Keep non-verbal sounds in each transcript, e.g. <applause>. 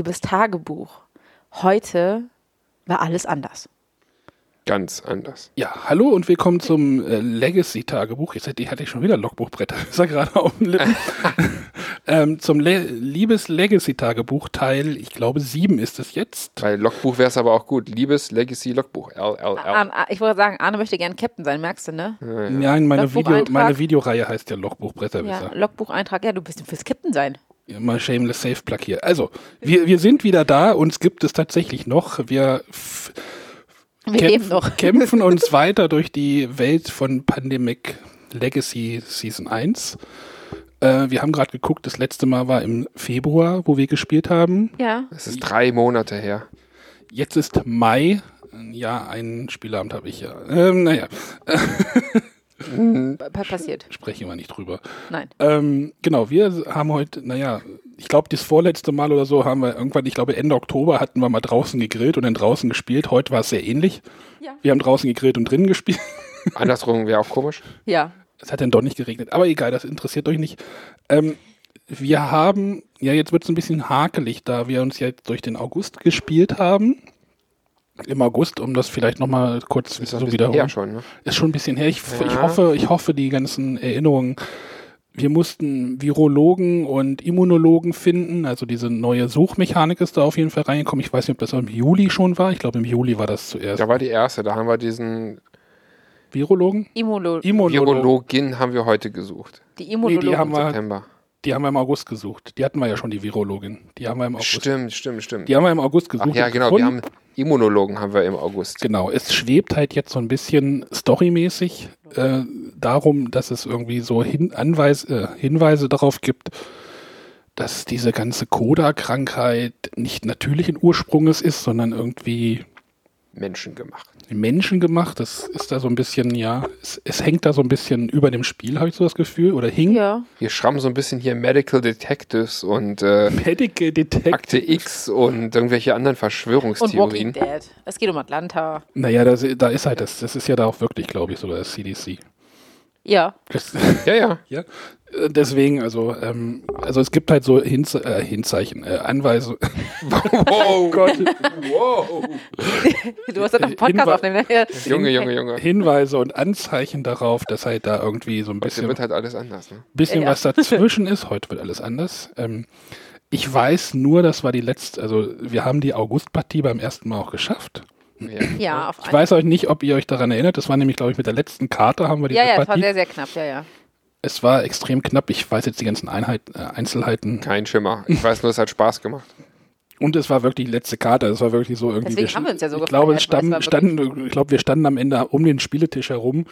liebes Tagebuch. Heute war alles anders. Ganz anders. Ja, hallo und willkommen zum äh, Legacy-Tagebuch. Jetzt hatte ich, hatte ich schon wieder Logbuchbretter. <laughs> Ist ja gerade auf dem Lippen. <laughs> ähm, zum Le Liebes Legacy-Tagebuch Teil, ich glaube, sieben ist es jetzt. Bei Logbuch wäre es aber auch gut. Liebes Legacy Logbuch. LLL. Arne, ich wollte sagen, Arne möchte gern Captain sein, merkst du, ne? Nein, meine, Video, meine Videoreihe heißt ja Logbuchbretter. Ja, Logbucheintrag. Ja, du bist fürs Captain sein. Mal shameless safe plug hier. Also, wir, wir sind wieder da, uns gibt es tatsächlich noch. Wir Wir leben noch. <laughs> kämpfen uns weiter durch die Welt von Pandemic Legacy Season 1. Äh, wir haben gerade geguckt, das letzte Mal war im Februar, wo wir gespielt haben. Ja. Es ist drei Monate her. Jetzt ist Mai. Ja, einen Spielabend habe ich ja. Ähm, naja, <laughs> Passiert. sprechen wir nicht drüber. Nein. Ähm, genau, wir haben heute, naja, ich glaube, das vorletzte Mal oder so haben wir irgendwann, ich glaube, Ende Oktober hatten wir mal draußen gegrillt und dann draußen gespielt. Heute war es sehr ähnlich. Ja. Wir haben draußen gegrillt und drinnen gespielt. <laughs> Andersrum wäre auch komisch. Ja. Es hat dann doch nicht geregnet. Aber egal, das interessiert euch nicht. Ähm, wir haben, ja, jetzt wird es ein bisschen hakelig, da wir uns jetzt durch den August gespielt haben. Im August, um das vielleicht nochmal kurz Ist so wiederholen. schon, ne? Ist schon ein bisschen her. Ich, ich Ja. hoffe, ich hoffe, die ganzen Erinnerungen. Wir mussten Virologen und Immunologen finden. Also diese neue Suchmechanik ist da auf jeden Fall reingekommen. Ich weiß nicht, ob das im Juli schon war. Ich glaube, im Juli war das zuerst. Da war die erste. Da haben wir diesen Virologen? Immulo Immunologen. Virologin haben wir heute gesucht. die Nee, Immunologen. die haben wir, September. die haben wir im August gesucht. Die hatten wir ja schon, die Virologin. Die haben wir im August. Stimmt, stimmt, stimmt. Die haben wir im August gesucht. Ach ja, genau. Wir haben Immunologen haben wir im August. Genau, es schwebt halt jetzt so ein bisschen storymäßig äh, darum, dass es irgendwie so hin, Anweis, äh, Hinweise darauf gibt, dass diese ganze Koda-Krankheit nicht natürlichen Ursprunges ist, sondern irgendwie Menschengemacht. menschengemacht. Das ist da so ein bisschen, ja, es, es hängt da so ein bisschen über dem Spiel, habe ich so das Gefühl, oder hing. Ja. Wir schrammen so ein bisschen hier Medical Detectives und äh, Medical Detective. Akte X und irgendwelche anderen Und Walking Verschwörungstheorien. Dead. Es geht um Atlanta. Naja, das, da ist halt das, das ist ja da auch wirklich, glaube ich, sogar das CDC. Ja. Das, Ja, ja. <laughs> Ja, deswegen, also, ähm, also es gibt halt so Hinze äh, Hinzeichen, äh, Anweisungen. <laughs> Wow. Gott, wow. Du hast ja noch einen Podcast Hinwe- aufnehmen. ne? Junge, Junge, Junge. Hinweise und Anzeichen darauf, dass halt da irgendwie so ein Heute bisschen, wird halt alles anders, ne? bisschen Ja. was dazwischen ist. Heute wird alles anders. Ähm, ich weiß nur, das war die letzte, also wir haben die Augustpartie beim ersten Mal auch geschafft. Ja. Ja, auf Ich weiß euch nicht, ob ihr euch daran erinnert. Das war nämlich, glaube ich, mit der letzten Karte haben wir die Ja, ja, es war Partie. sehr, sehr knapp. Ja, ja. Es war extrem knapp. Ich weiß jetzt die ganzen Einheit, äh, Einzelheiten. Kein Schimmer. Ich weiß nur, es hat Spaß gemacht. Und es war wirklich die letzte Karte. Es war wirklich so irgendwie. Deswegen haben wir uns ja so Ich glaube, standen, ich glaube, wir standen am Ende um den Spieletisch herum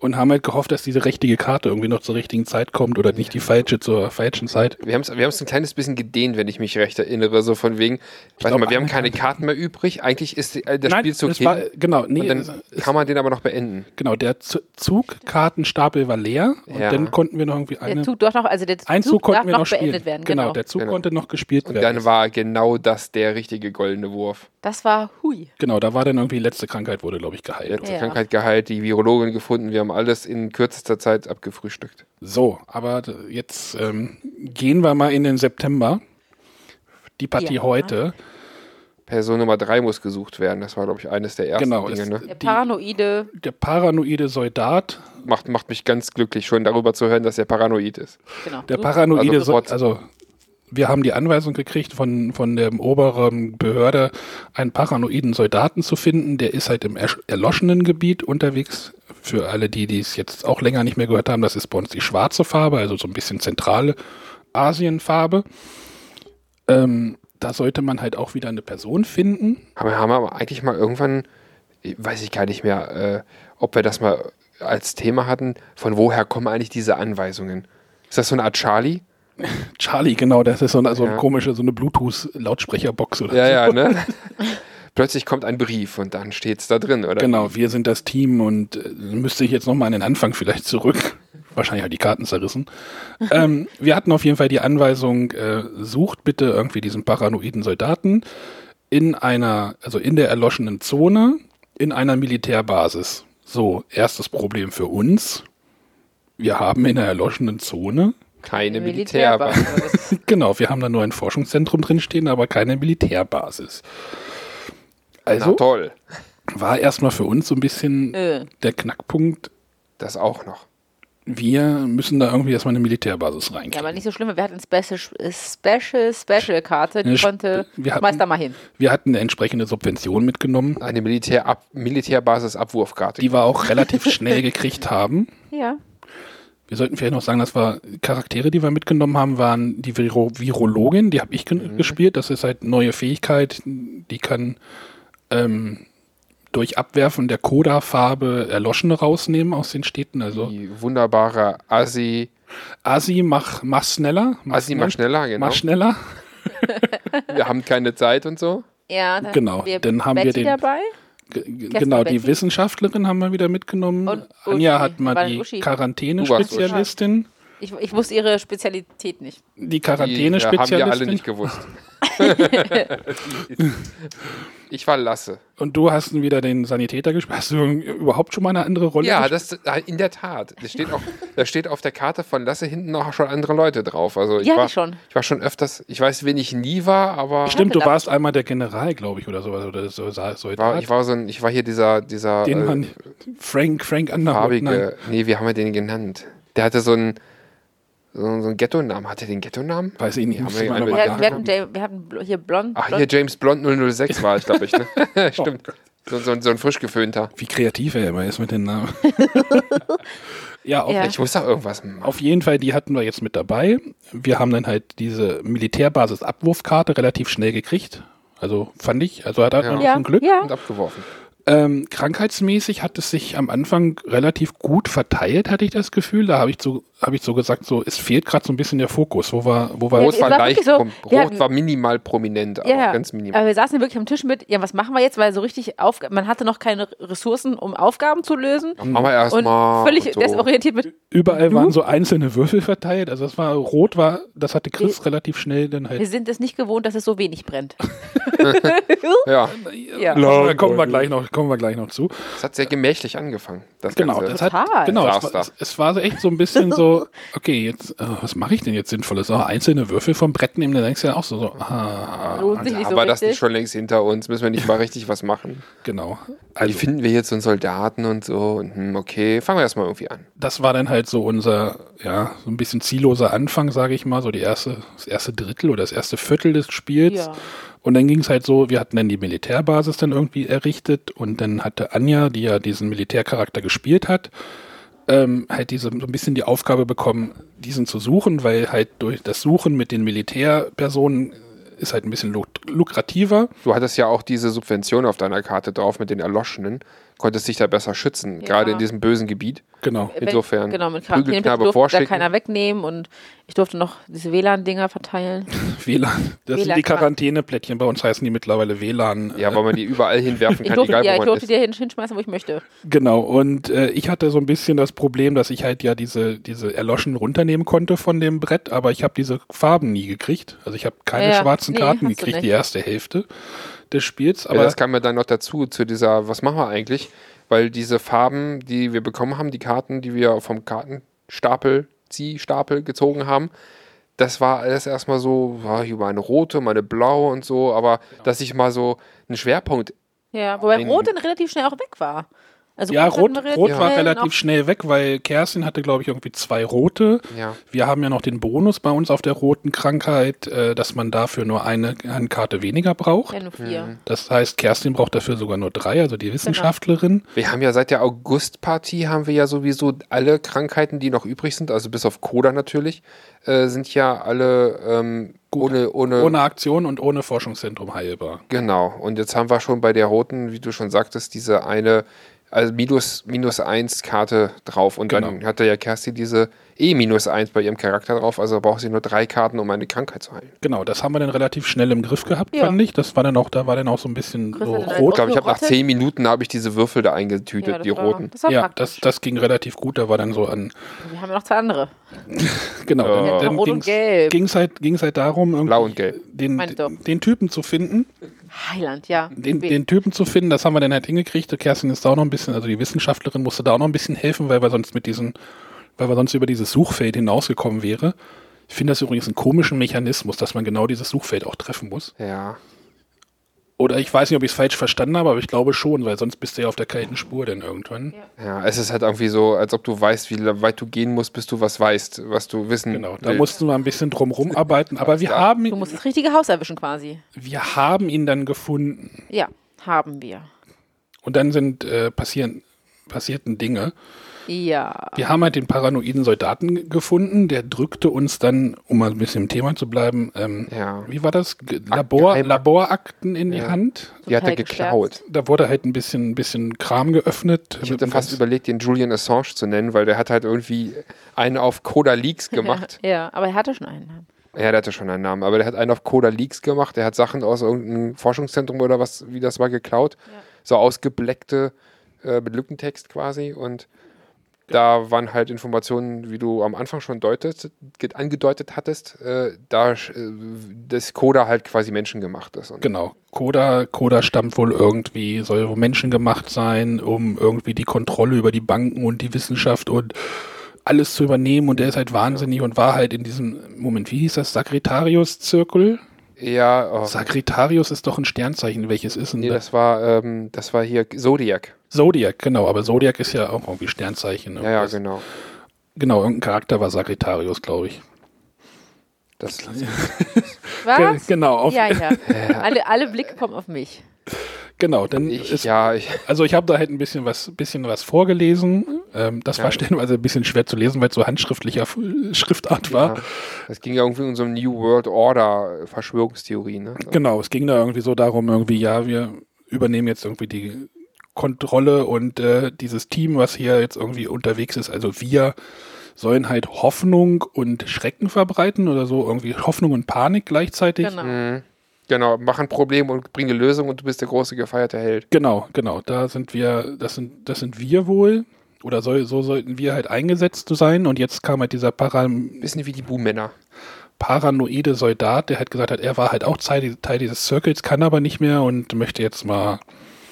und haben halt gehofft, dass diese richtige Karte irgendwie noch zur richtigen Zeit kommt oder nicht die falsche zur falschen Zeit. Wir haben es wir haben's ein kleines bisschen gedehnt, wenn ich mich recht erinnere. So von wegen, warte glaub, mal, wir haben eine keine Karten mehr übrig. Eigentlich ist die- äh, der Nein, Spielzug war, hin. genau, nee, Und dann es, kann man den aber noch beenden. genau, der Zugkartenstapel war leer und Ja. dann konnten wir noch irgendwie Der eine, Zug doch noch, also der ein Zug, Zug konnten wir noch noch spielen. beendet werden. Genau, Genau. der Zug Genau. konnte noch gespielt Und werden. dann war genau das der richtige goldene Wurf. Das war hui. genau, da war dann irgendwie die letzte Krankheit wurde, glaube ich, geheilt. Letzte Ja. Krankheit geheilt, die Virologin gefunden. Wir haben alles in kürzester Zeit abgefrühstückt. So, aber jetzt ähm, gehen wir mal in den September. Die Partie Ja. heute. Person Nummer drei muss gesucht werden. Das war, glaube ich, eines der ersten Genau, Dinge. Ne? Der Die- paranoide. Der paranoide Soldat. Macht, macht mich ganz glücklich, schon darüber zu hören, dass er paranoid ist. Genau. Der paranoide Also Soldat. Also, wir haben die Anweisung gekriegt von, von der oberen Behörde, einen paranoiden Soldaten zu finden. Der ist halt im erloschenen Gebiet unterwegs. Für alle, die, die es jetzt auch länger nicht mehr gehört haben, das ist bei uns die schwarze Farbe, also so ein bisschen zentrale Asienfarbe. Ähm, da sollte man halt auch wieder eine Person finden. Haben wir aber eigentlich mal irgendwann, weiß ich gar nicht mehr, äh, ob wir das mal als Thema hatten, von woher kommen eigentlich diese Anweisungen? Ist das so eine Art Charlie? <laughs> Charlie, genau, das ist so eine, so eine Ja. komische, so eine Bluetooth-Lautsprecherbox oder Ja, so. ja, ne? <laughs> Plötzlich kommt ein Brief und dann steht's da drin, oder? Genau, wir sind das Team und äh, müsste ich jetzt nochmal an den Anfang vielleicht zurück. <laughs> Wahrscheinlich hat die Karten zerrissen. ähm, wir hatten auf jeden Fall die Anweisung, äh, sucht bitte irgendwie diesen paranoiden Soldaten in einer, also in der erloschenen Zone, in einer Militärbasis. So, erstes Problem für uns. Wir haben in der erloschenen Zone Keine Militärbasis. Militärbasis. <laughs> Genau, wir haben da nur ein Forschungszentrum drinstehen, aber keine Militärbasis. Na Also toll. war erstmal für uns so ein bisschen Äh. der Knackpunkt, Das auch noch. wir müssen da irgendwie erstmal eine Militärbasis Ja, reinkriegen. aber nicht so schlimm. Wir hatten eine Special, äh, Special, Special Karte, die konnte, wir hatten- da mal hin. Wir hatten eine entsprechende Subvention mitgenommen, Eine Militärab Militärbasis-Abwurfkarte. die wir auch relativ schnell gekriegt haben. Ja. Wir sollten vielleicht noch sagen, dass wir Charaktere, die wir mitgenommen haben, waren die Viro Virologin, die habe ich ge gespielt. Das ist halt neue Fähigkeit, die kann ähm, durch Abwerfen der Coda-Farbe Erloschene rausnehmen aus den Städten. Also Die wunderbare Asi. Asi, mach, mach schneller. Asi, mach schneller, genau. Mach schneller. <laughs> Wir haben keine Zeit und so. Ja, dann Genau, haben wir dann haben wir Betty den- dabei. Genau, die? Wissenschaftlerin haben wir wieder mitgenommen. Und Anja Uschi. hat mal die? Quarantäne-Spezialistin. Ich, ich wusste ihre Spezialität nicht. Die Die äh, haben wir alle nicht gewusst. <laughs> ich war Lasse. Und du hast wieder den Sanitäter gespielt. Hast du überhaupt schon mal eine andere Rolle Ja, gespielt? das in der Tat. Das steht auch, da steht auf der Karte von Lasse hinten noch schon andere Leute drauf. Also ich Ja, war schon. Ich war schon öfters. Ich weiß, wen ich nie war, aber Stimmt, du warst einmal der General, glaube ich, oder sowas. Oder so, so, war, ich war so ein, ich war hier dieser, dieser den äh, man Frank, Frank Underwood. Nein. farbige. Nee, wie haben wir den genannt? Der hatte so einen so, so einen Ghetto-Namen. Hatte der den Ghetto-Namen? Weiß ich nicht. Haben wir einen Wir, hatten- wir, hatten, wir hatten bl- hier blond. Ach, blond hier James Blond 006 war ich, glaube ich. Ne? <laughs> <laughs> Stimmt. So, so, so ein frisch geföhnter. Wie kreativ er immer ist mit den Namen. <laughs> ja, auf, Ja. Ich muss doch irgendwas machen. auf jeden Fall, die hatten wir jetzt mit dabei. Wir haben dann halt diese Militärbasis-Abwurfkarte relativ schnell gekriegt. Also fand ich, also hat er Ja. noch ja, ein Glück. ja. Und abgeworfen. Ähm, krankheitsmäßig hat es sich am Anfang relativ gut verteilt, hatte ich das Gefühl. Da habe ich so, habe ich so gesagt, so es fehlt gerade so ein bisschen der Fokus. Wo war, wo war Ja, Rot es war war leicht, so, wir Rot hatten- war minimal prominent, aber Ja, ja. ganz minimal. Aber wir saßen ja wirklich am Tisch mit, ja, was machen wir jetzt? Weil so richtig Aufgaben, man hatte noch keine Ressourcen, um Aufgaben zu lösen. Machen wir Und erstmal. völlig so. desorientiert mit, Überall waren so einzelne Würfel verteilt. Also das war rot war, das hatte Chris relativ schnell dann wir halt. sind es nicht gewohnt, dass es so wenig brennt. <laughs> Ja, ja. Da kommen wir gleich noch, kommen wir gleich noch zu. es hat sehr gemächlich angefangen. Das Genau, Ganze. das hat, Total. genau, es war, da. es war so echt so ein bisschen <laughs> so, okay, jetzt, äh, was mache ich denn jetzt Sinnvolles? Oh, einzelne Würfel vom Brett nehmen, dann denkst du ja auch so, so ah, Lohnt sich nicht Aber so das richtig. nicht schon längst hinter uns, müssen wir nicht mal richtig was machen. genau. Wie Also, finden wir jetzt so einen Soldaten und so? Und, hm, okay, fangen wir erstmal irgendwie an. das war dann halt so unser, ja, so ein bisschen zielloser Anfang, sage ich mal, so die erste, das erste Drittel oder das erste Viertel des Spiels. Ja. Und dann ging es halt so, wir hatten dann die Militärbasis dann irgendwie errichtet und dann hatte Anja, die ja diesen Militärcharakter gespielt hat, ähm, halt diese, so ein bisschen die Aufgabe bekommen, diesen zu suchen, weil halt durch das Suchen mit den Militärpersonen ist halt ein bisschen luk lukrativer. Du hattest ja auch diese Subvention auf deiner Karte drauf mit den Erloschenen. Konntest dich da besser schützen, Ja. gerade in diesem bösen Gebiet. Genau. Insofern, Genau, mit Prügelknabe durfte da vorschicken. keiner wegnehmen und ich durfte noch diese WLAN-Dinger verteilen. <laughs> WLAN. Das sind die WLAN. Quarantäneplättchen. Bei uns heißen die mittlerweile WLAN. Ja, weil man die überall hinwerfen Ich kann, durfte, egal ja, wo ich man durfte ist. hin, hinschmeißen, wo ich möchte. Genau, und äh, ich hatte so ein bisschen das Problem, dass ich halt ja diese, diese Erloschen runternehmen konnte von dem Brett, aber ich habe diese Farben nie gekriegt. Also ich habe keine Ja, schwarzen nee, Karten gekriegt, die erste Hälfte des Spiels. Ja, Aber das kam mir dann noch dazu, zu dieser, was machen wir eigentlich? Weil diese Farben, die wir bekommen haben, die Karten, die wir vom Kartenstapel, Ziehstapel gezogen haben, das war alles erstmal so, ja, hier mal eine rote, mal eine blaue und so, aber dass ich mal so einen Schwerpunkt, Ja, wobei Rot dann relativ schnell auch weg war. Also ja, Rot, wir Rot war relativ noch- schnell weg, weil Kerstin hatte, glaube ich, irgendwie zwei rote. ja. Wir haben ja noch den Bonus bei uns auf der roten Krankheit, äh, dass man dafür nur eine Handkarte weniger braucht. Ja, nur vier. Das heißt, Kerstin braucht dafür sogar nur drei, also die Wissenschaftlerin. Wir haben ja seit der August-Partie haben wir ja sowieso alle Krankheiten, die noch übrig sind, also bis auf Coda natürlich, äh, sind ja alle ähm, ohne, ohne, Ohne Aktion und ohne Forschungszentrum heilbar. Genau. Und jetzt haben wir schon bei der roten, wie du schon sagtest, diese eine, also minus, minus eins Karte drauf. Und dann Genau. hatte ja Kerstin diese E minus eins bei ihrem Charakter drauf. Also braucht sie nur drei Karten, um eine Krankheit zu heilen. Genau, das haben wir dann relativ schnell im Griff gehabt, Ja. fand ich. Das war dann auch, da war dann auch so ein bisschen so dann Ich rot. glaube, ich habe nach zehn Minuten habe ich diese Würfel da eingetütet, das die war, roten. Das war Ja, praktisch. das, das ging relativ gut. Da war dann so an, wir haben ja noch zwei andere. <laughs> genau, Ja. dann, Rot und dann gelb. ging es halt, ging's halt darum, irgendwie Blau und gelb. Den, doch. den Typen zu finden. Heiland, ja. Den, den Typen zu finden, das haben wir dann halt hingekriegt. Kerstin ist da auch noch ein bisschen, also die Wissenschaftlerin musste da auch noch ein bisschen helfen, weil wir sonst mit diesen weil wir sonst über dieses Suchfeld hinausgekommen wäre. Ich finde das übrigens einen komischen Mechanismus, dass man genau dieses Suchfeld auch treffen muss. Ja. Oder ich weiß nicht, ob ich es falsch verstanden habe, aber ich glaube schon, weil sonst bist du ja auf der kalten Spur dann irgendwann. Ja, es ist halt irgendwie so, als ob du weißt, wie weit du gehen musst, bis du was weißt, was du wissen Genau, da willst. mussten wir ein bisschen drum rumarbeiten, aber wir Ja. haben, Du musst das richtige Haus erwischen quasi. wir haben ihn dann gefunden. Ja, haben wir. Und dann sind äh, passieren, passierten Dinge. Ja. Wir haben halt den paranoiden Soldaten gefunden, der drückte uns dann, um mal ein bisschen im Thema zu bleiben, ähm, Ja. wie war das? Labor, Geheim- Laborakten in die Ja. Hand. Die hat er geklaut. Da wurde halt ein bisschen, ein bisschen Kram geöffnet. Ich hätte fast überlegt, den Julian Assange zu nennen, weil der hat halt irgendwie einen auf Coda Leaks <laughs> gemacht. Ja, aber er hatte schon einen Namen. ja, der hatte schon einen Namen, aber der hat einen auf Coda Leaks gemacht. Der hat Sachen aus irgendeinem Forschungszentrum oder was, wie das war, geklaut. So ausgebleckte äh, mit Lückentext quasi. Und da waren halt Informationen, wie du am Anfang schon deutet, ge- angedeutet hattest, äh, da äh, das Coda halt quasi menschengemacht ist. Genau. Coda, Coda stammt wohl irgendwie, soll menschengemacht sein, um irgendwie die Kontrolle über die Banken und die Wissenschaft und alles zu übernehmen. Und der ist halt wahnsinnig und war halt in diesem, Moment, wie hieß das? Sagretarius-Zirkel? ja, oh, Sagretarius ist doch ein Sternzeichen, welches ist denn nee, das? das war, ähm, das war hier Zodiac. Zodiac, genau, aber Zodiac ist ja auch irgendwie Sternzeichen. Ja, ja, irgendwas. genau. Genau, irgendein Charakter war Sagretarius, glaube ich. Das, <laughs> Was? Genau, auf, Ja, <laughs> ja. Alle, alle Blicke kommen auf mich. genau. Dann ich, ist, ja, ich, <laughs> Also ich habe da halt ein bisschen was, bisschen was vorgelesen. Ähm, das war Ja. stellenweise ein bisschen schwer zu lesen, weil es so handschriftlicher Schriftart war. Ja. Das ging ja irgendwie um so eine New World Order Verschwörungstheorie, ne? Genau, es ging da irgendwie so darum, irgendwie, ja, wir übernehmen jetzt irgendwie die Kontrolle und äh, dieses Team, was hier jetzt irgendwie unterwegs ist, also wir sollen halt Hoffnung und Schrecken verbreiten oder so, irgendwie Hoffnung und Panik gleichzeitig. Genau. Mhm. Genau, mach ein Problem und bring eine Lösung und du bist der große gefeierte Held. Genau, genau. Da sind wir, das sind, das sind wir wohl. Oder soll, so sollten wir halt eingesetzt sein. Und jetzt kam halt dieser Para, Bisschen wie die Buhmänner. paranoide Soldat, der halt gesagt hat, er war halt auch Teil, Teil dieses Circles, kann aber nicht mehr und möchte jetzt mal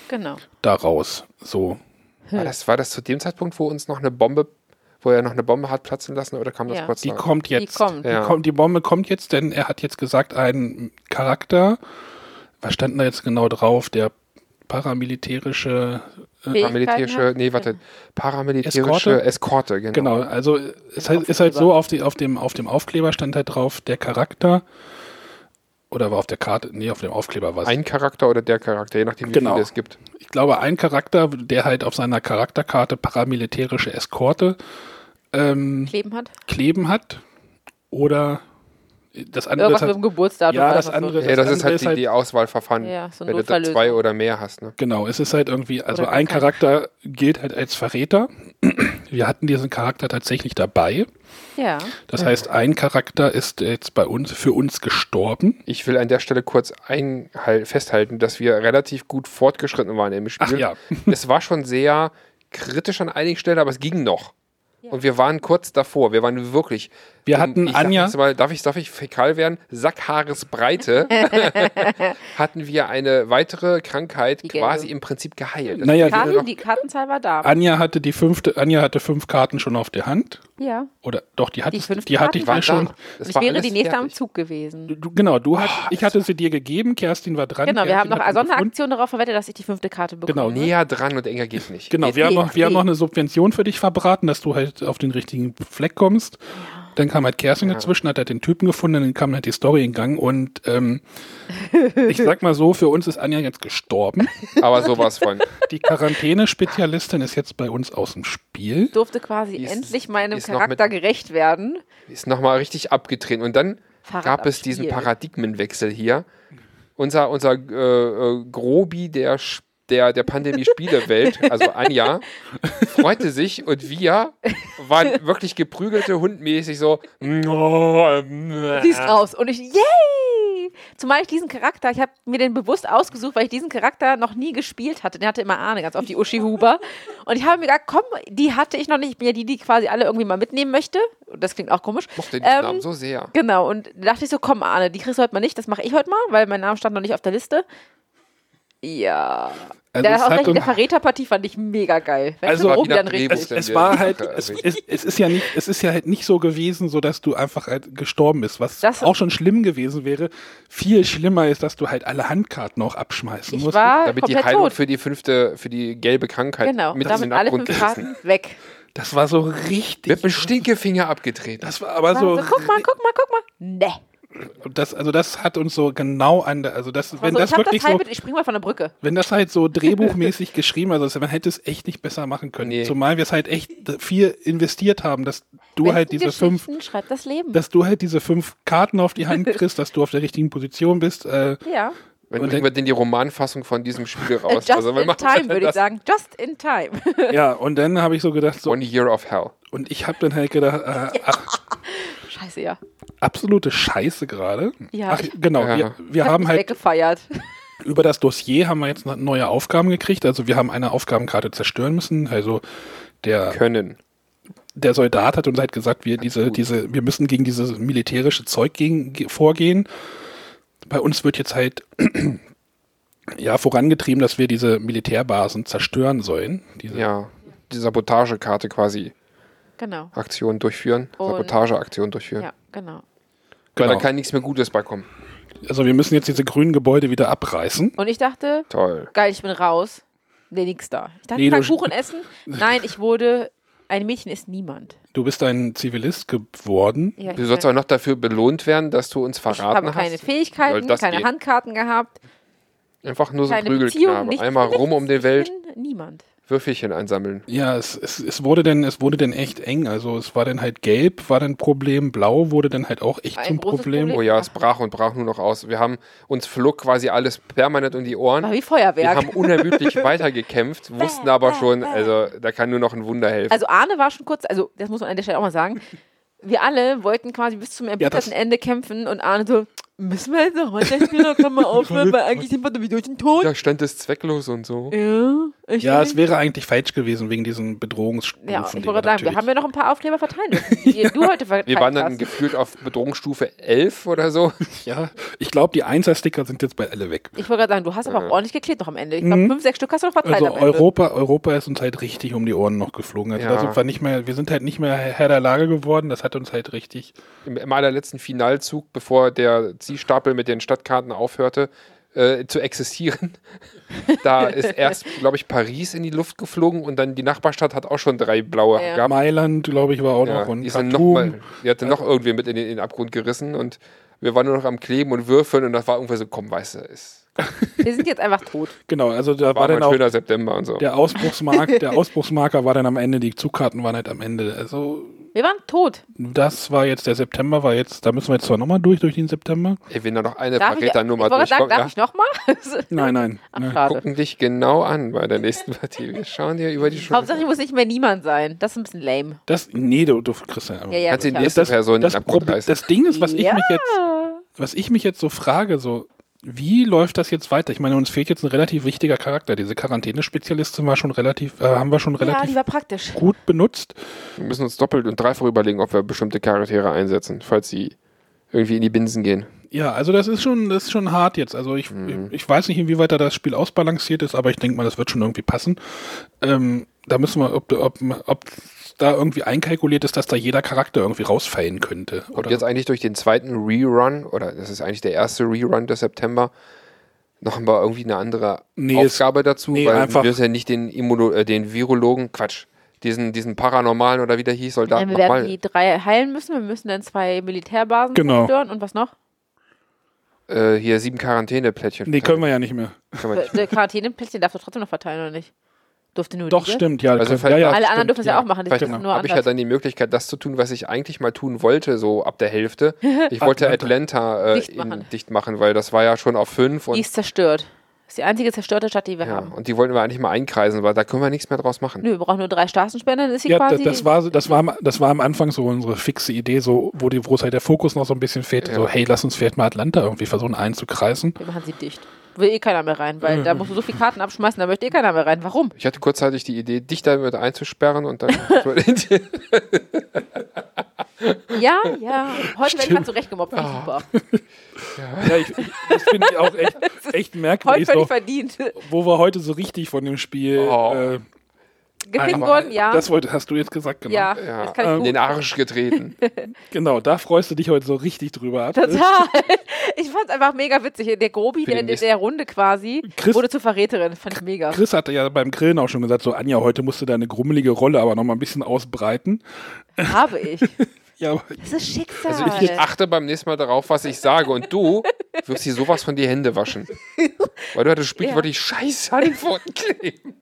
Genau. da raus. So. War das, war das zu dem Zeitpunkt, wo uns noch eine Bombe, wo er noch eine Bombe hat platzen lassen oder kam das Ja. kurz Die nach? kommt jetzt. kommt. Die, Ja. kommt, die Bombe kommt jetzt, denn er hat jetzt gesagt, ein Charakter, was stand da jetzt genau drauf? Der paramilitärische Paramilitärische, nee, warte, paramilitärische Eskorte? Eskorte, genau. Genau, also es halt, ist halt so, auf, die, auf, dem, auf dem Aufkleber stand halt drauf, der Charakter, oder war auf der Karte, nee, auf dem Aufkleber war es. Ein Charakter oder der Charakter, je nachdem, wie Genau. viele es gibt. Ich glaube, ein Charakter, der halt auf seiner Charakterkarte paramilitärische Eskorte ähm, Kleben hat. kleben hat, oder das andere Irgendwas ist mit halt, dem Geburtsdatum. Ja, oder das andere- so. Ja, das, Das ist halt andere die, ist halt- die Auswahlverfahren, Ja, so wenn du zwei oder mehr hast. Ne? Genau, es ist halt irgendwie, also Oder ein Charakter gilt halt als Verräter. Wir hatten diesen Charakter tatsächlich dabei. Ja. Das heißt, ein Charakter ist jetzt bei uns, für uns gestorben. Ich will an der Stelle kurz einhal- festhalten, dass wir relativ gut fortgeschritten waren im Spiel. Ach ja. Es war schon sehr kritisch an einigen Stellen, aber es ging noch. Und wir waren kurz davor. Wir waren wirklich. Wir um, hatten ich Anja- jetzt Mal, darf ich, darf ich fäkal werden? Sackhaaresbreite <laughs> hatten wir eine weitere Krankheit Die quasi gelbe. im Prinzip geheilt. Das Naja, fehlte Karten, noch- die Kartenzahl war da. Anja hatte die fünfte, Anja hatte fünf Karten schon auf der Hand. Ja. Oder doch, die, hattest, fünfte die hatte ich war schon. ich war wäre die nächste am fertig. Zug gewesen. Du, genau, du hast, ich hatte sie dir gegeben, Kerstin war dran. Genau, wir haben Kerstin noch hat eine. Sonderaktion darauf verwettet, dass ich die fünfte Karte bekomme. Genau. Näher dran und enger geht nicht. Genau, wir haben, noch, wir haben noch eine Subvention für dich verbraten, dass du halt auf den richtigen Fleck kommst. Dann kam halt Kerstin dazwischen, hat halt den Typen gefunden, dann kam halt die Story in Gang und ähm, ich sag mal so, für uns ist Anja jetzt gestorben. <laughs> Aber sowas von. Die Quarantäne-Spezialistin ist jetzt bei uns aus dem Spiel. durfte quasi ist- endlich meinem Charakter mit- gerecht werden. Ist nochmal richtig abgetreten. Und dann Fahrrad gab es diesen Spiel. Paradigmenwechsel hier. Unser, unser äh, äh, Grobi der, Sch- der, der Pandemie-Spielewelt, also Anja, freute sich und wir waren wirklich geprügelte, hundmäßig so. Sie ist raus. Und ich, yay! Zumal ich diesen Charakter, ich habe mir den bewusst ausgesucht, weil ich diesen Charakter noch nie gespielt hatte. Der hatte immer Ahne, ganz auf die Uschi Huber. Und ich habe mir gedacht, komm, die hatte ich noch nicht. Ich bin ja die, die quasi alle irgendwie mal mitnehmen möchte. Und das klingt auch komisch. mochte den Ähm, Namen so sehr. Genau, und da dachte ich so, komm, Arne, die kriegst du heute mal nicht, das mache ich heute mal, weil mein Name stand noch nicht auf der Liste. Ja. Also der, es auch hat recht, der Verräterpartie fand ich mega geil. Weißt Also- wieder dann richtig. es wir war halt, es, es, es ist ja nicht, es ist ja halt nicht so gewesen, so dass du einfach halt gestorben bist, was Das- auch schon schlimm gewesen wäre. Viel schlimmer ist, dass du halt alle Handkarten auch abschmeißen Ich musst. war Damit die Heilung tot. für die fünfte, für die gelbe Krankheit Genau, mit damit alle Abgrund fünf. Karten <laughs> weg. Das war so richtig. Mit dem Stinkefinger abgetreten. Das war aber War so. so, guck mal, guck mal, guck mal. Ne. Das, also das hat uns so genau an der, also das, wenn Also, das wirklich das so, halb, ich spring mal von der Brücke. wenn das halt so <laughs> drehbuchmäßig geschrieben, also man hätte es echt nicht besser machen können. Nee. Zumal wir es halt echt viel investiert haben, dass du halt diese fünf, das Leben. dass du halt diese fünf Karten auf die Hand <laughs> kriegst, dass du auf der richtigen Position bist. Äh, ja. Wenn bringen wir denn die Romanfassung von diesem Spiel <laughs> raus? Just Also, wenn in time, würde ich sagen. Just in time. ja, und dann habe ich so gedacht, so, One Year of Hell. und ich habe dann halt gedacht, äh, ach, Scheiße, ja. absolute Scheiße gerade. Ja, Ach, ich- genau, Ja. wir, wir Hab haben halt weggefeiert. <laughs> über das Dossier haben wir jetzt noch neue Aufgaben gekriegt. Also wir haben eine Aufgabenkarte zerstören müssen. Also der, Können. der Soldat hat uns halt gesagt, wir diese, diese, wir müssen gegen dieses militärische Zeug gegen, ge- vorgehen. Bei uns wird jetzt halt <clears throat> ja vorangetrieben, dass wir diese Militärbasen zerstören sollen. Diese, Ja, die Sabotagekarte quasi Genau. Aktion durchführen. Und- Sabotageaktion durchführen. Ja, genau. Weil genau. da kann nichts mehr Gutes bei kommen. Also wir müssen jetzt diese grünen Gebäude wieder abreißen. Und ich dachte, Toll. geil, ich bin raus. Nee, nix da. Ich dachte, Nee, ich kann Kuchen essen. <laughs> Nein, ich wurde, ein Mädchen ist niemand. Du bist ein Zivilist geworden. Ja, ich Du sollst auch noch dafür belohnt werden, dass du uns ich verraten habe keine hast. Fähigkeiten, keine gehen? Handkarten gehabt, Einfach nur so ein Prügelknabe. Einmal rum um die Ich Welt, bin niemand. Würfelchen einsammeln. Ja, es, es, es wurde denn, es wurde denn echt eng. Also es war dann halt gelb, war dann ein Problem, blau wurde dann halt auch echt Ein Problem. Problem. Oh ja, es brach und brach nur noch aus. Wir haben uns flog quasi alles permanent um die Ohren. War wie Wir Feuerwerk. haben unermüdlich <laughs> weitergekämpft, wussten aber schon, also da kann nur noch ein Wunder helfen. Also Arne war schon kurz, also das muss man an der Stelle auch mal sagen. <laughs> Wir alle wollten quasi bis zum erbitterten das- Ende kämpfen und Arne so, müssen wir jetzt noch weiterspielen oder können wir <laughs> aufhören, weil eigentlich sind wir sowieso schon tot. da stand es zwecklos und so. Ja, ich Ja, es wäre eigentlich falsch gewesen wegen diesen Bedrohungsstufen. Ja, ich wollte gerade sagen, wir haben ja noch ein paar Aufkleber verteilen müssen, die <laughs> du heute verteilt Wir waren dann hast. gefühlt auf Bedrohungsstufe 11 oder so. <laughs> Ja, ich glaube, die Einser-Sticker sind jetzt bald alle weg. Ich wollte gerade sagen, du hast aber auch ordentlich geklebt noch am Ende. Ich glaube, fünf, sechs Stück hast du noch verteilt Also am Ende. Europa, Europa ist uns halt richtig um die Ohren noch geflogen. Also Ja. wir nicht mehr, wir sind halt nicht mehr Herr der Lage geworden. Das hat uns halt richtig. Im, Im allerletzten Finalzug, bevor der Ziehstapel mit den Stadtkarten aufhörte äh, zu existieren, <laughs> da ist erst, glaube ich, Paris in die Luft geflogen und dann die Nachbarstadt hat auch schon drei blaue Ja. gehabt. Mailand, glaube ich, war auch Ja, noch und die, sind noch mal, die hatte noch irgendwie mit in den, in den Abgrund gerissen und wir waren nur noch am Kleben und Würfeln und das war irgendwie so, komm, weißt du, ist <laughs> Wir sind jetzt einfach tot. Genau, also da war, war, dann ein auch schöner September und so. der Ausbruchsmark, der Ausbruchsmarker war dann am Ende, die Zugkarten waren halt am Ende. Also Wir waren tot. das war jetzt der September, war jetzt, da müssen wir jetzt zwar nochmal durch, durch den September. Ey, wenn da noch eine Darf ich, ich Verräternummer wollte sagen, durchkommt, darf ja, ich nochmal? <laughs> Nein, nein. Ach, nein. schade. gucken dich genau an bei der nächsten Partie. Wir schauen dir über die Schulter. Hauptsache, ich muss nicht mehr niemand sein. Das ist ein bisschen lame. Das, nee, du, du Christian. Ja, ja, Kannst die nächste Person das, Abgrund Problem, das Ding ist, was ich Ja. mich jetzt, was ich mich jetzt so frage, so, wie läuft das jetzt weiter? Ich meine, uns fehlt jetzt ein relativ wichtiger Charakter. Diese Quarantänespezialistin war schon relativ, äh, haben wir schon Ja, relativ praktisch. gut benutzt. Wir müssen uns doppelt und dreifach überlegen, ob wir bestimmte Charaktere einsetzen, falls sie irgendwie in die Binsen gehen. Ja, also das ist schon, das ist schon hart jetzt. Also ich, Mhm. ich, ich weiß nicht, inwieweit da das Spiel ausbalanciert ist, aber ich denke mal, das wird schon irgendwie passen. Ähm, da müssen wir, ob, ob, ob da irgendwie einkalkuliert ist, dass da jeder Charakter irgendwie rausfallen könnte. Und Oder? jetzt eigentlich durch den zweiten Rerun, oder das ist eigentlich der erste Rerun des September, noch mal irgendwie eine andere Nee, es- Aufgabe dazu, nee, weil einfach- wir ja nicht den, Immuno äh, den Virologen, Quatsch, diesen, diesen Paranormalen oder wie der hieß, Ja, Soldaten wir werden die drei heilen müssen. Wir müssen dann zwei Militärbasen Genau. zerstören. Und was noch? Äh, hier sieben Quarantäneplättchen. nee, können wir ja nicht mehr. Quarantäneplätzchen darfst du trotzdem noch verteilen, oder nicht? Durfte nur Doch, die? stimmt, ja. Also ja, ja, Alle anderen dürfen es ja auch machen. Das Vielleicht nur habe ich ja dann die Möglichkeit, das zu tun, was ich eigentlich mal tun wollte, so ab der Hälfte. <laughs> Ich wollte Atlanta äh, Dicht in, machen. dicht machen, weil das war ja schon auf fünf die und, ist zerstört. Das ist die einzige zerstörte Stadt, die wir ja, haben. und die wollten wir eigentlich mal einkreisen, weil da können wir nichts mehr draus machen. Nö, wir brauchen nur drei Straßenspender, dann ist sie Ja, quasi. das war, das, war, am- das war am Anfang so unsere fixe Idee, so, wo, die, wo es halt der Fokus noch so ein bisschen fehlt. So, hey, lass uns vielleicht mal Atlanta irgendwie versuchen einzukreisen. wir machen sie dicht. Will eh keiner mehr rein, weil da musst du so viele Karten abschmeißen, da möchte eh keiner mehr rein. Warum? Ich hatte kurzzeitig die Idee, dich damit einzusperren und dann. <laughs> Ja, ja. Heute werde ich mal zurechtgemobbt. Ich super. <laughs> Ja, ich, ich, das finde ich auch echt, <laughs> echt Heute merkwürdig, völlig so, verdient. wo wir heute so richtig von dem Spiel. Oh. Äh, Gefickt einmal- worden, ja. Das wollte, hast du jetzt gesagt, genau. ja, Ja, das kann ich ähm, den Arsch getreten. <laughs> Genau, da freust du dich heute so richtig drüber ab. Total. <laughs> Ich fand es einfach mega witzig. Der Grobi, der den in der Runde quasi, Chris- wurde zur Verräterin. Fand ich mega. Chris hatte ja beim Grillen auch schon gesagt, so Anja, heute musst du deine grummelige Rolle aber noch mal ein bisschen ausbreiten. <laughs> Habe ich. Ja, Das ist Schicksal. Also ich, achte beim nächsten Mal darauf, was ich sage. Und du wirst dir sowas von die Hände waschen. Weil du hattest sprichwörtlich scheiß Handpfoten kleben.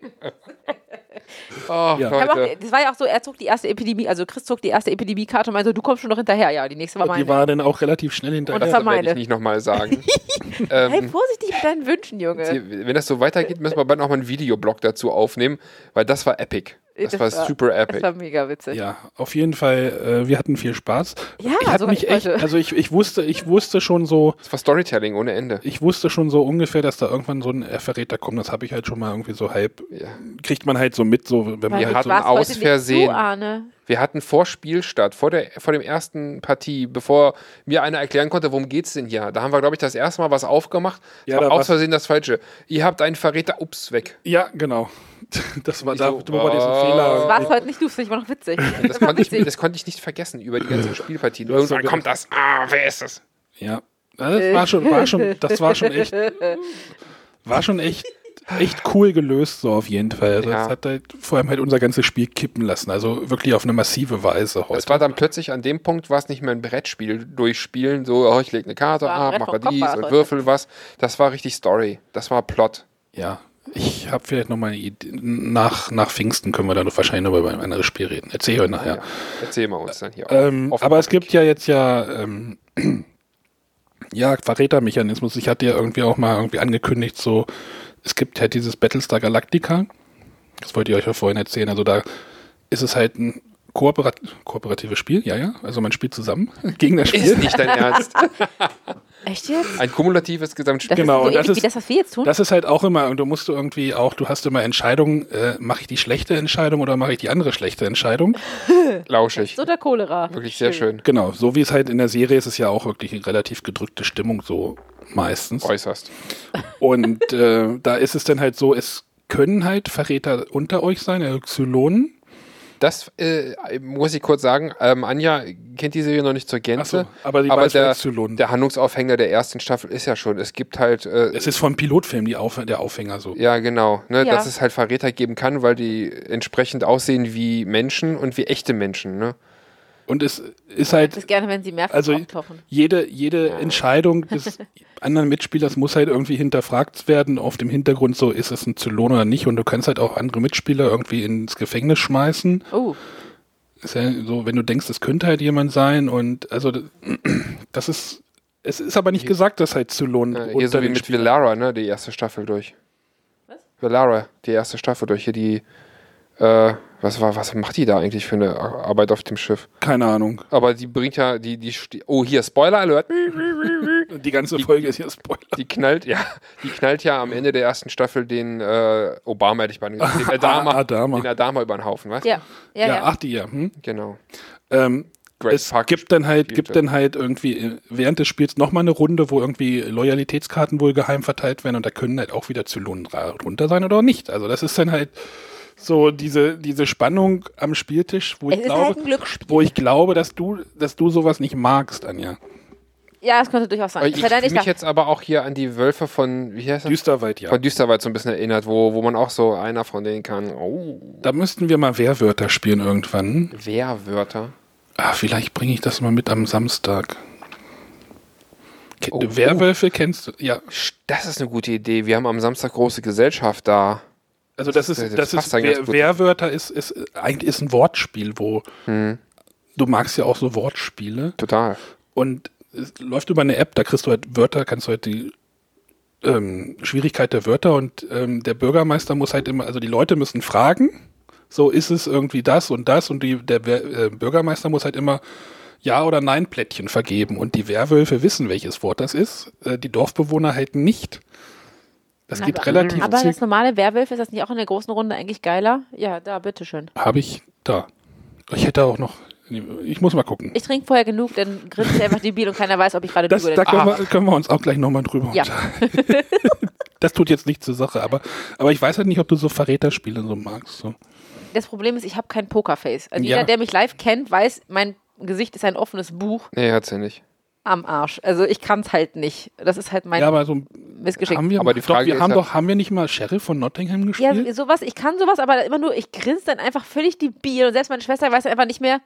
Oh, Ja. Auch, das war ja auch so, er zog die erste Epidemie, also Chris zog die erste Epidemiekarte und meinte so, du kommst schon noch hinterher. Ja, die nächste war die meine. war dann auch relativ schnell Und das hinterher. war Das werde ich nicht nochmal sagen. <laughs> Hey, ähm, vorsichtig mit deinen Wünschen, Junge. Wenn das so weitergeht, müssen wir bald noch mal einen Videoblog dazu aufnehmen, weil das war epic. Das, Das war, war- super Das epic. war mega witzig. Ja, auf jeden Fall, äh, wir hatten viel Spaß. Ja, ich hatte mich ich echt, also ich, ich wusste, ich wusste schon so, Das war Storytelling ohne Ende. ich wusste schon so ungefähr, dass da irgendwann so ein Verräter kommt. Das habe ich halt schon mal irgendwie so halb, Ja. kriegt man halt so mit, so wenn Weil man wir halt so, aus nicht Versehen- So, Arne. Wir hatten vor Spielstart, vor, der, vor dem ersten Partie, bevor mir einer erklären konnte, worum geht's denn hier. Da haben wir, glaube ich, das erste Mal was aufgemacht. Ja, da war aus Versehen das Falsche. Ihr habt einen Verräter, ups, weg. ja, genau. <laughs> Das war da, so, wir diesen. Fehler. War es heute nicht lustig, war noch witzig. Das konnte, ich, das konnte ich nicht vergessen über die ganzen Spielpartien. Irgendwann so- kommt das. Ah, wer ist das? Ja, das war schon, war schon, das war schon echt, <laughs> war schon echt, echt cool gelöst, so auf jeden Fall. Also Ja. Das hat halt vor allem halt unser ganzes Spiel kippen lassen, also wirklich auf eine massive Weise Es heute. war dann plötzlich an dem Punkt, war es nicht mehr ein Brettspiel durchspielen, so, oh, ich lege eine Karte War ein ab, Brett mach vom mal dies Kopf und würfel was. Das war richtig Story. Das war Plot. Ja, ich habe vielleicht noch mal eine Idee. Nach, nach Pfingsten können wir dann wahrscheinlich noch über ein anderes Spiel reden. Erzähl ich euch nachher. Ja. Erzähl mal uns dann hier. Ähm, aber es gibt ja jetzt ja, ähm, <clears throat> ja, Verrätermechanismus. Ich hatte ja irgendwie auch mal irgendwie angekündigt, so, es gibt halt dieses Battlestar Galactica. Das wollte ich euch ja vorhin erzählen. Also da ist es halt ein Kooperat kooperatives Spiel, ja, ja. Also man spielt zusammen <laughs> gegen das Ist Spiel. nicht dein Ernst. <laughs> Echt jetzt? Ein kumulatives Gesamtspiel. Das Genau, ist so und das ist- das, was wir jetzt tun. Das ist halt auch immer, und du musst du irgendwie auch, du hast immer Entscheidungen, äh, mache ich die schlechte Entscheidung oder mache ich die andere schlechte Entscheidung? <laughs> Lauschig. so der Cholera. Wirklich sehr schön. Genau, so wie es halt in der Serie ist, ist es ja auch wirklich eine relativ gedrückte Stimmung so meistens. Äußerst. Und äh, da ist es dann halt so, es können halt Verräter unter euch sein, also Xylonen. Das äh, muss ich kurz sagen. Ähm, Anja kennt die Serie noch nicht zur Gänze. So, aber die aber der, der Handlungsaufhänger der ersten Staffel ist ja schon. Es gibt halt. Äh, Es ist vom Pilotfilm die Auf der Aufhänger so. ja, genau. Ne, Ja. Dass es halt Verräter geben kann, weil die entsprechend aussehen wie Menschen und wie echte Menschen. Ne? Und es ist halt ist gerne, wenn sie mehrfach Also auftauchen. jede, jede Entscheidung <laughs> des anderen Mitspielers muss halt irgendwie hinterfragt werden auf dem Hintergrund, so ist es ein Zylon oder nicht. Und du kannst halt auch andere Mitspieler irgendwie ins Gefängnis schmeißen. Oh, Ist ja so, wenn du denkst, es könnte halt jemand sein. Und also <clears throat> das ist, es ist aber nicht gesagt, dass halt Zylon Äh, hier so wie mit Velara, ne? Die erste Staffel durch. Was? Velara, die erste Staffel durch. Hier die. Äh, was war, was macht die da eigentlich für eine Arbeit auf dem Schiff? Keine Ahnung. Aber die bringt ja, die, die, oh, hier, Spoiler Alert. <laughs> Die ganze Folge ist hier Spoiler. Die knallt, ja, die knallt ja am Ende der ersten Staffel den äh, Obama, hätte ich gesagt, den <laughs> Adama, Adama. den Adama über den Haufen, was? ja. Ja, Ja, ja. ach die ja. Hm? Genau. Ähm, Great es Park gibt dann halt, gibt dann halt irgendwie äh, während des Spiels nochmal eine Runde, wo irgendwie Loyalitätskarten wohl geheim verteilt werden und da können halt auch wieder Zylonen drunter sein oder nicht. Also das ist dann halt so diese, diese Spannung am Spieltisch, wo Es ich glaube, halt wo ich glaube, dass du, dass du sowas nicht magst, Anja. Ja, das könnte durchaus sein. Ich ich mich dachte- jetzt aber auch hier an die Wölfe von, wie heißt das? Düsterweit, ja. Von Düsterwald so ein bisschen erinnert, wo, wo man auch so einer von denen kann, oh, Da müssten wir mal Wehrwörter spielen irgendwann. Wehrwörter. Ah, vielleicht bringe ich das mal mit am Samstag. Ke- Oh, Werwölfe kennst du? Ja. Das ist eine gute Idee. Wir haben am Samstag große Gesellschaft da. Also das Das- ist, das ist gut. Wehrwörter ist, ist eigentlich ist ein Wortspiel, wo Hm, du magst ja auch so Wortspiele total. und es läuft über eine App, da kriegst du halt Wörter, kannst du halt die ähm, Schwierigkeit der Wörter und ähm, der Bürgermeister muss halt immer, also die Leute müssen fragen, so ist es irgendwie das und das und die, der Wer- äh, Bürgermeister muss halt immer Ja oder Nein Plättchen vergeben und die Werwölfe wissen, welches Wort das ist, äh, die Dorfbewohner halt nicht. Das geht aber, relativ Aber das normale Werwolf, ist das nicht auch in der großen Runde eigentlich geiler? Ja, da, bitteschön. Habe ich da. Ich hätte auch noch, Ich muss mal gucken. Ich trinke vorher genug, dann grinst einfach debil und keiner weiß, ob ich gerade Das, lüge da oder können wir, können wir uns auch gleich nochmal drüber Ja. unterhalten. <laughs> Das tut jetzt nicht zur Sache, aber, aber ich weiß halt nicht, ob du so Verräterspiele so magst. So. Das Problem ist, ich habe kein Pokerface. Also Ja. jeder, der mich live kennt, weiß, mein Gesicht ist ein offenes Buch Nee, hat sie nicht. Am Arsch. Also ich kann es halt nicht. Das ist halt mein Ja, aber so Missgeschick. haben wir, Aber die doch, Frage wir ist haben ja- doch, haben wir nicht mal Sheriff von Nottingham Ja, gespielt? sowas, ich kann sowas, aber immer nur, ich grinse dann einfach völlig debil und selbst meine Schwester weiß einfach nicht mehr,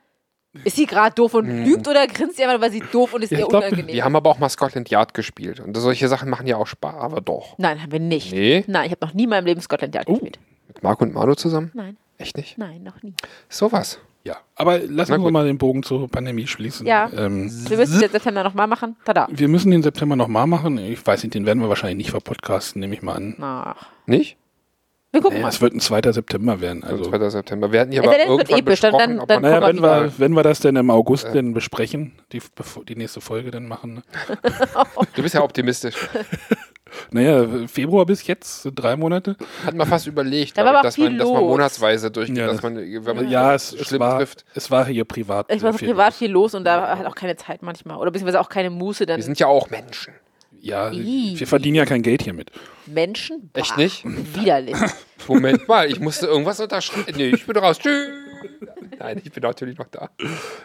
ist sie gerade doof und lügt oder grinst sie einfach, weil sie doof und ist Ja, ihr glaub, unangenehm. Wir haben aber auch mal Scotland Yard gespielt. Und solche Sachen machen ja auch Spaß, aber doch. Nein, haben wir nicht. Nee? Nein, ich habe noch nie in meinem Leben Scotland Yard Oh. gespielt. Mit Marco und Manu zusammen? Nein, Echt nicht? nein, noch nie. Sowas. Ja, aber lassen wir mal den Bogen zur Pandemie schließen. Ja. Ähm, Wir müssen jetzt September nochmal machen. Tada. wir müssen den September nochmal machen. Ich weiß nicht, den werden wir wahrscheinlich nicht verpodcasten, nehme ich mal an. Ach. Nicht? Wir gucken Nee, mal. es wird ein 2. September werden. Also Also, 2. September. Wir hatten ja aber denn, irgendwann episch, dann- besprochen, dann- dann man naja, wenn wir wenn wir das denn im August dann besprechen, die, die nächste Folge dann machen. Ne? <laughs> Du bist ja optimistisch. <laughs> Naja, Februar bis jetzt, drei Monate. Hat man fast überlegt, Da ich, dass, man, dass man monatsweise durchgeht, Ja, dass das- man, wenn man Ja, es, es, schlimm war, trifft. es war hier privat. Ich war so viel privat viel los und da hat auch keine Zeit manchmal. Oder beziehungsweise auch keine Muße dann. Wir sind ja auch Menschen. Ja, Ih. wir verdienen ja kein Geld hiermit. Menschen? Echt Bah, nicht? Widerlich. <laughs> Moment mal, ich musste irgendwas unterschreiben. Nee, ich bin raus. Tschüss. Nein, ich bin natürlich noch da.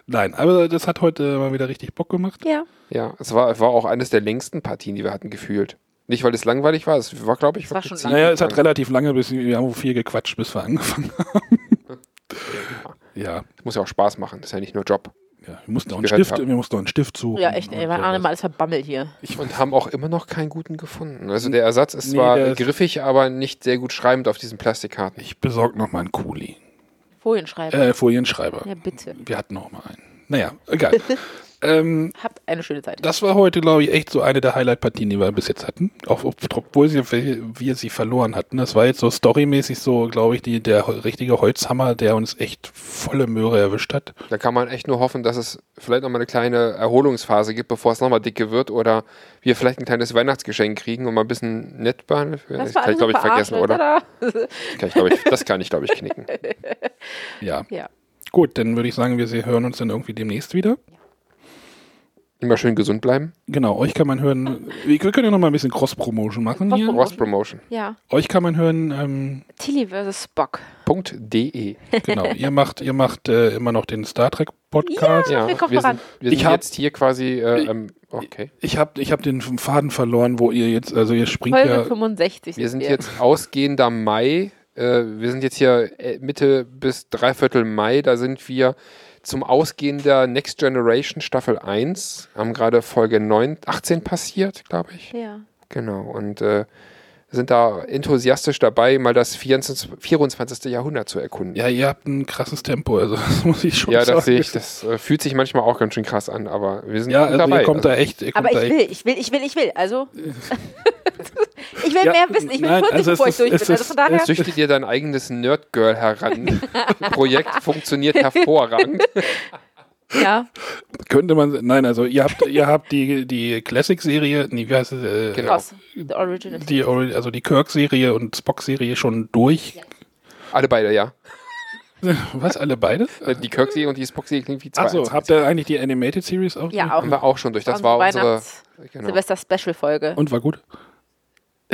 Nein, aber das hat heute mal wieder richtig Bock gemacht. ja. Ja, es war, es war auch eines der längsten Partien, die wir hatten, gefühlt. Nicht, weil es langweilig war, es war, glaube ich, war schon Naja, es hat relativ lange, bis wir haben viel gequatscht, bis wir angefangen <laughs> haben. ja, muss ja auch Spaß machen, das ist ja nicht nur Job. ja, wir mussten auch einen Stift, wir mussten einen Stift suchen. Ja, echt, ey, sowas. Arne mal alles verbammelt hier. Und haben auch immer noch keinen guten gefunden. Also der Ersatz ist Nee, zwar griffig, aber nicht sehr gut schreibend auf diesen Plastikkarten. Ich besorge noch mal einen Kuli. Folienschreiber. Äh, Folienschreiber. Ja, bitte. Wir hatten noch mal einen. Naja, egal. <laughs> ähm, Habt eine schöne Zeit. das war heute, glaube ich, echt so eine der Highlight-Partien, die wir bis jetzt hatten. Auch ob- obwohl sie, wir sie verloren hatten. Das war jetzt so storymäßig so, glaube ich, die, der richtige Holzhammer, der uns echt volle Möhre erwischt hat. Da kann man echt nur hoffen, dass es vielleicht nochmal eine kleine Erholungsphase gibt, bevor es nochmal dicke wird oder wir vielleicht ein kleines Weihnachtsgeschenk kriegen und mal ein bisschen nett behandeln. Das kann ich, glaube ich, vergessen, oder? Das kann ich, glaube ich, das kann ich, glaube ich, knicken. <laughs> Ja. ja. Gut, dann würde ich sagen, wir hören uns dann irgendwie demnächst wieder. Immer schön gesund bleiben. Genau, euch kann man hören. Wir wir können ja noch mal ein bisschen Cross-Promotion machen hier. Cross-Promotion. Ja. Euch kann man hören, ähm, Tilly vs. Spock. .de. genau, ihr macht, ihr macht äh, immer noch den Star Trek Podcast. Ja, wir kommen wir voran. sind, wir sind Ich hab- jetzt hier quasi, äh, ähm, okay. Ich habe ich hab den Faden verloren, wo ihr jetzt, also ihr springt Folge ja. 65. Wir sind wir. jetzt ausgehender Mai. Äh, wir sind jetzt hier äh, Mitte bis Dreiviertel Mai. Da sind wir zum Ausgehen der Next Generation Staffel 1. Haben gerade Folge 9, 18 passiert, glaube ich. Ja. Genau. Und äh, sind da enthusiastisch dabei, mal das 24, 24. Jahrhundert zu erkunden. Ja, ihr habt ein krasses Tempo, also <laughs> das muss ich schon Ja, sagen. das sehe ich. Das äh, fühlt sich manchmal auch ganz schön krass an, aber wir sind Ja, gut also dabei. ihr kommt also, da echt. Ihr kommt Aber da ich echt will, ich will, ich will, ich will. Also. <laughs> ich will Ja, mehr wissen. Ich will nein, 40, also bevor ich ist- durch bin. Also von daher. es- Züchte dir dein eigenes Nerdgirl heran. Projekt <laughs> funktioniert hervorragend. ja. könnte man. Nein, also ihr habt, ihr habt die, die Classic-Serie, nee, wie heißt es? Äh, Genau. The Original. Die, also die Kirk-Serie und Spock-Serie schon durch. Alle beide, ja. <laughs> Was, alle beide? Die Kirk-Serie und die Spock-Serie klingt wie zwei. Achso, habt ihr eigentlich die Animated Series auch? Ja, durch? auch. Haben wir auch schon durch. Das war unsere Weihnachts- genau, Silvester-Special-Folge. Und war gut?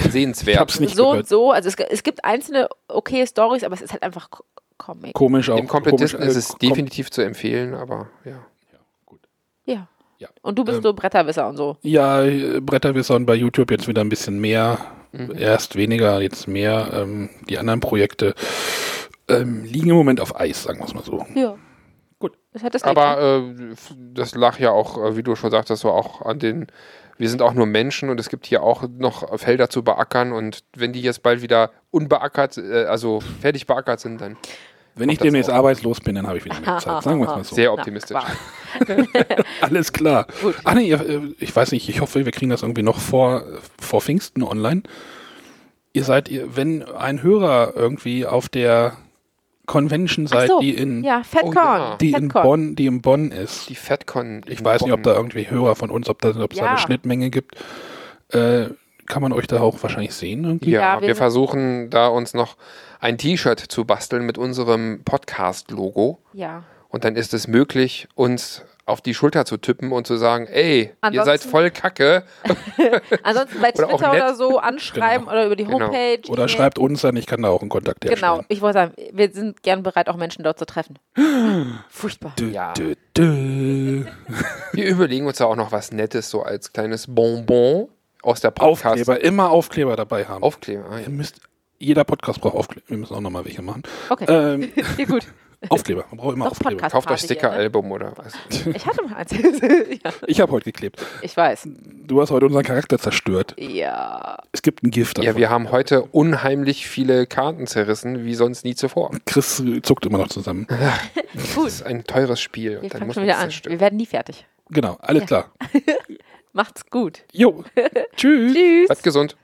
Ich sehenswert. hab's nicht So gehört. und so. Also es, es gibt einzelne okay Stories, aber es ist halt einfach Co- Comic. Komisch auch. Dem Komplettisten komisch, ist es äh, kom- definitiv zu empfehlen, aber ja. Ja. Ja. Und du bist Ähm, so Bretterwisser und so. Ja, Bretterwisser und bei YouTube jetzt wieder ein bisschen mehr. Mhm. Erst weniger, jetzt mehr. Ähm, die anderen Projekte ähm, liegen im Moment auf Eis, sagen wir es mal so. Ja. Gut. Das hat das Aber äh, das lag ja auch, äh, wie du schon sagtest, so auch an den. Wir sind auch nur Menschen und es gibt hier auch noch Felder zu beackern und wenn die jetzt bald wieder unbeackert, äh, also fertig beackert sind, dann Wenn ich demnächst arbeitslos bin, dann habe ich wieder mehr Zeit. Sagen wir es mal so. sehr optimistisch. <laughs> Alles klar. Gut. Ach nee, äh, ich weiß nicht, ich hoffe, wir kriegen das irgendwie noch vor, vor Pfingsten online. Ihr seid, wenn ein Hörer irgendwie auf der Convention seid, so. die in, Ja, Fatcorn. Oh ja. die in Fatcorn. Bonn, die in Bonn ist. Die FatCon. Ich in weiß nicht, ob da Bonn. irgendwie Hörer von uns, ob, da, ob es da Ja. eine Schnittmenge gibt. Äh, kann man euch da auch wahrscheinlich sehen irgendwie? Ja, Ja, wir wir versuchen da uns noch ein T-Shirt zu basteln mit unserem Podcast-Logo. Ja. Und dann ist es möglich, uns auf die Schulter zu tippen und zu sagen, ey, ihr Ansonsten- seid voll kacke. <laughs> Ansonsten bei Oder Twitter nett. oder so anschreiben oder über die Genau. Homepage. Oder E-Mail. schreibt uns dann, ich kann da auch einen Kontakt herstellen. Genau, ich wollte sagen, wir sind gern bereit, auch Menschen dort zu treffen. <gasps> Furchtbar. Dö, Ja. dö, dö. <laughs> Wir überlegen uns da auch noch was Nettes, so als kleines Bonbon aus der Podcast. Aufkleber, immer Aufkleber dabei haben. Aufkleber. ah, ja. Ihr müsst, jeder Podcast braucht Aufkleber. Wir müssen auch nochmal welche machen. Okay, Ähm, <laughs> ja, gut. Aufkleber, man braucht immer Doch Aufkleber. Podcast. Kauft euch ne? Sticker-Album oder was. Ich hatte mal eins. <laughs> ja, Ich habe heute geklebt. ich weiß. Du hast heute unseren Charakter zerstört. Ja. Es gibt ein Gift Ja, davon. wir haben heute unheimlich viele Karten zerrissen, wie sonst nie zuvor. Chris zuckt immer noch zusammen. <laughs> Gut. Das ist ein teures Spiel. Wir und Dann fangen muss schon man wieder an. Wir werden nie fertig. Genau, alles Ja. klar. <laughs> Macht's gut. Jo. Tschüss. Tschüss. Bleibt gesund.